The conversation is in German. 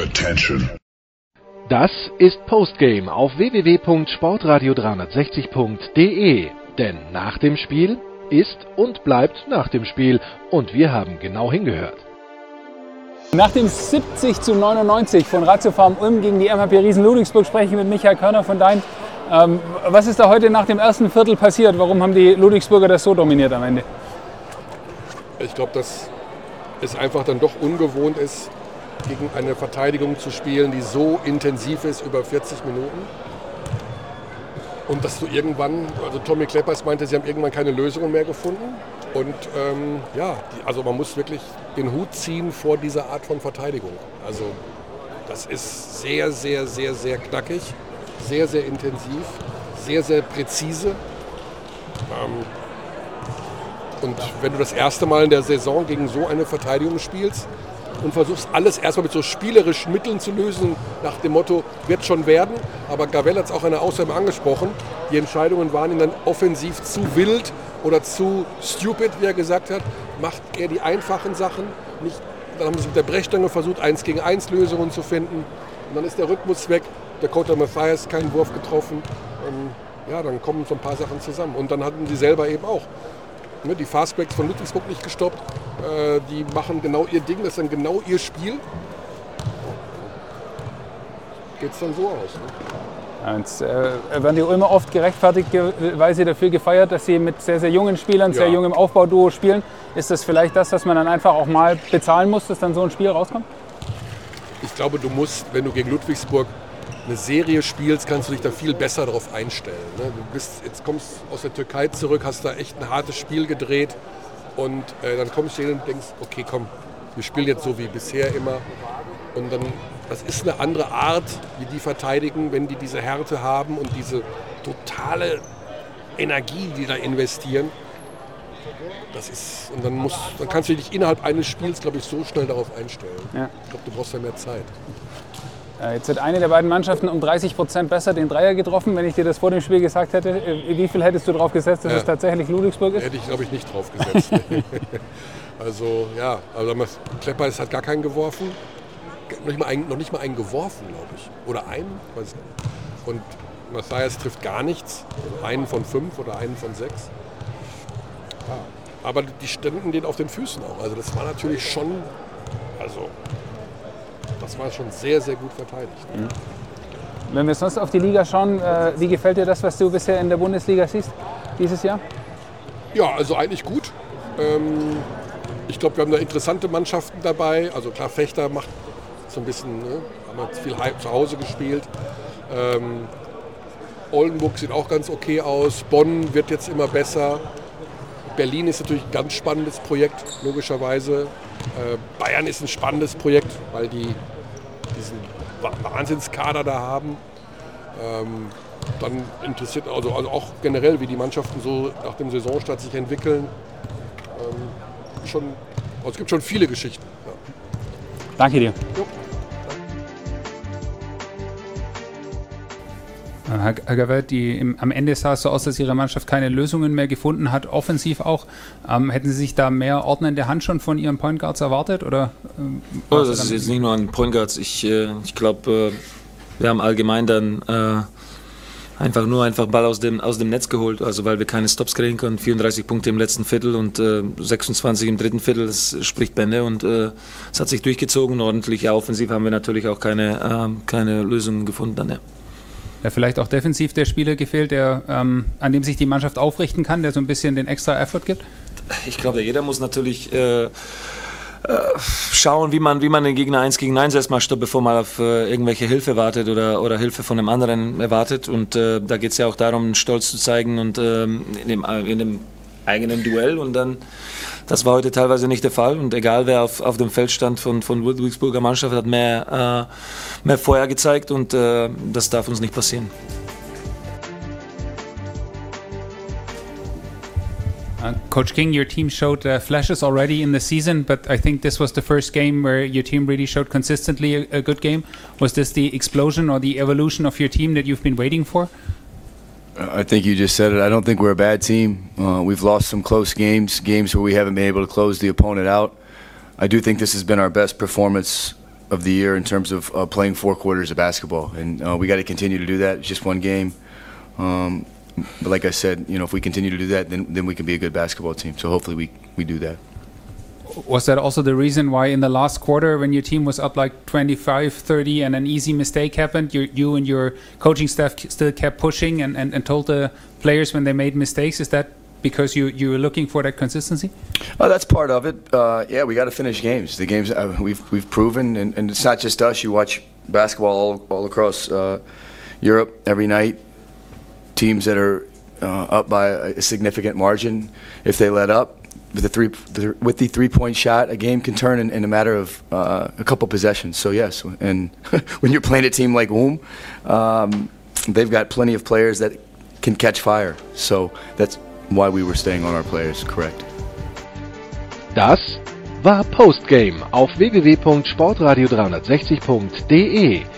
Attention. Das ist Postgame auf www.sportradio360.de. Denn nach dem Spiel ist und bleibt nach dem Spiel. Und wir haben genau hingehört. Nach dem 70 zu 99 von Ratio Farm Ulm gegen die MHP Riesen Ludwigsburg spreche ich mit Michael Körner von Dein. Ähm, was ist da heute nach dem ersten Viertel passiert? Warum haben die Ludwigsburger das so dominiert am Ende? Ich glaube, dass es einfach dann doch ungewohnt ist, gegen eine Verteidigung zu spielen, die so intensiv ist über 40 Minuten. Und dass du irgendwann, also Tommy Kleppers meinte, sie haben irgendwann keine Lösungen mehr gefunden. Und ähm, ja, die, also man muss wirklich den Hut ziehen vor dieser Art von Verteidigung. Also das ist sehr, sehr, sehr, sehr knackig, sehr, sehr intensiv, sehr, sehr präzise. Ähm, und wenn du das erste Mal in der Saison gegen so eine Verteidigung spielst, und versuchst alles erstmal mit so spielerischen Mitteln zu lösen, nach dem Motto, wird schon werden. Aber Gavel hat es auch in der Aussage angesprochen. Die Entscheidungen waren ihm dann offensiv zu wild oder zu stupid, wie er gesagt hat. Macht er die einfachen Sachen. Nicht, dann haben sie mit der Brechstange versucht, eins gegen eins Lösungen zu finden. Und dann ist der Rhythmus weg. Der Dakota Mathias keinen Wurf getroffen. Und ja, dann kommen so ein paar Sachen zusammen. Und dann hatten sie selber eben auch Ne, die Fastbacks von Ludwigsburg nicht gestoppt. Äh, die machen genau ihr Ding, das ist dann genau ihr Spiel. Geht es dann so aus. Ne? Jetzt äh, werden die Ulmer oft gerechtfertigterweise dafür gefeiert, dass sie mit sehr, sehr jungen Spielern, ja. sehr jungem Aufbauduo spielen. Ist das vielleicht das, was man dann einfach auch mal bezahlen muss, dass dann so ein Spiel rauskommt? Ich glaube, du musst, wenn du gegen Ludwigsburg eine Serie spielst, kannst du dich da viel besser darauf einstellen. Ne? Du bist, jetzt kommst aus der Türkei zurück, hast da echt ein hartes Spiel gedreht und äh, dann kommst du hin und denkst, okay, komm, wir spielen jetzt so wie bisher immer. Und dann, das ist eine andere Art, wie die verteidigen, wenn die diese Härte haben und diese totale Energie, die da investieren. Das ist, und dann, musst, dann kannst du dich innerhalb eines Spiels, glaube ich, so schnell darauf einstellen. Ja. Ich glaube, du brauchst ja mehr Zeit. Äh, jetzt hat eine der beiden Mannschaften um 30 Prozent besser den Dreier getroffen. Wenn ich dir das vor dem Spiel gesagt hätte, äh, wie viel hättest du drauf gesetzt, dass ja. es tatsächlich Ludwigsburg ist? Hätte ich, glaube ich, nicht drauf gesetzt. also, ja, also Klepper ist, hat gar keinen geworfen. Noch nicht mal einen, noch nicht mal einen geworfen, glaube ich. Oder einen, weiß nicht. Und Matthias trifft gar nichts. Einen von fünf oder einen von sechs. Ja. Aber die standen den auf den Füßen auch. Also, das war natürlich schon. Also, das war schon sehr, sehr gut verteidigt. Mhm. Wenn wir sonst auf die Liga schauen, äh, wie gefällt dir das, was du bisher in der Bundesliga siehst dieses Jahr? Ja, also eigentlich gut. Ähm, ich glaube, wir haben da interessante Mannschaften dabei. Also klar, Fechter macht so ein bisschen, ne, haben viel zu Hause gespielt. Ähm, Oldenburg sieht auch ganz okay aus. Bonn wird jetzt immer besser. Berlin ist natürlich ein ganz spannendes Projekt, logischerweise. Äh, Bayern ist ein spannendes Projekt, weil die diesen Wahnsinnskader da haben. Ähm, dann interessiert also, also auch generell, wie die Mannschaften so nach dem Saisonstart sich entwickeln. Ähm, schon, also es gibt schon viele Geschichten. Ja. Danke dir. Jo. Herr, Herr Gavert, am Ende sah es so aus, dass Ihre Mannschaft keine Lösungen mehr gefunden hat, offensiv auch. Ähm, hätten Sie sich da mehr ordnende Hand schon von Ihren Point Guards erwartet? Oder, ähm, oh, das ist jetzt nicht nur an Point Guards. Ich, äh, ich glaube, äh, wir haben allgemein dann äh, einfach nur einfach Ball aus dem, aus dem Netz geholt, also weil wir keine Stops kriegen konnten. 34 Punkte im letzten Viertel und äh, 26 im dritten Viertel, das spricht Bände und äh, es hat sich durchgezogen. Ordentlich ja, offensiv haben wir natürlich auch keine, äh, keine Lösungen gefunden dann, ja ja, vielleicht auch defensiv der Spieler gefehlt, der, ähm, an dem sich die Mannschaft aufrichten kann, der so ein bisschen den extra Effort gibt? Ich glaube, jeder muss natürlich äh, äh, schauen, wie man, wie man den Gegner 1 gegen 1 erstmal stoppt, bevor man auf äh, irgendwelche Hilfe wartet oder, oder Hilfe von einem anderen erwartet. Und äh, da geht es ja auch darum, Stolz zu zeigen und ähm, in, dem, in dem eigenen Duell und dann das war heute teilweise nicht der Fall und egal wer auf, auf dem Feld stand von, von Ludwigsburger Mannschaft hat mehr, äh, mehr Feuer gezeigt und äh, das darf uns nicht passieren. Uh, Coach King, your team showed uh, flashes already in the season, but I think this was the first game where your team really showed consistently a, a good game. Was this the explosion or the evolution of your team that you've been waiting for? I think you just said it. I don't think we're a bad team. Uh, we've lost some close games, games where we haven't been able to close the opponent out. I do think this has been our best performance of the year in terms of uh, playing four quarters of basketball, and uh, we got to continue to do that. It's just one game. Um, but like I said, you know, if we continue to do that, then, then we can be a good basketball team. So hopefully we, we do that. Was that also the reason why in the last quarter, when your team was up like 25 30 and an easy mistake happened, you, you and your coaching staff still kept pushing and, and, and told the players when they made mistakes? Is that because you you were looking for that consistency? Oh, that's part of it. Uh, yeah, we got to finish games. The games uh, we've we've proven, and, and, it's not just us. You watch basketball all, all across uh, Europe every night. Teams that are uh, up by a significant margin, if they let up, with the three with the three point shot, a game can turn in, in a matter of uh, a couple possessions. So yes, and when you're playing a team like Woom, um, they've got plenty of players that can catch fire. So that's why we were staying on our players. Correct. Das war Postgame auf www.sportradio360.de.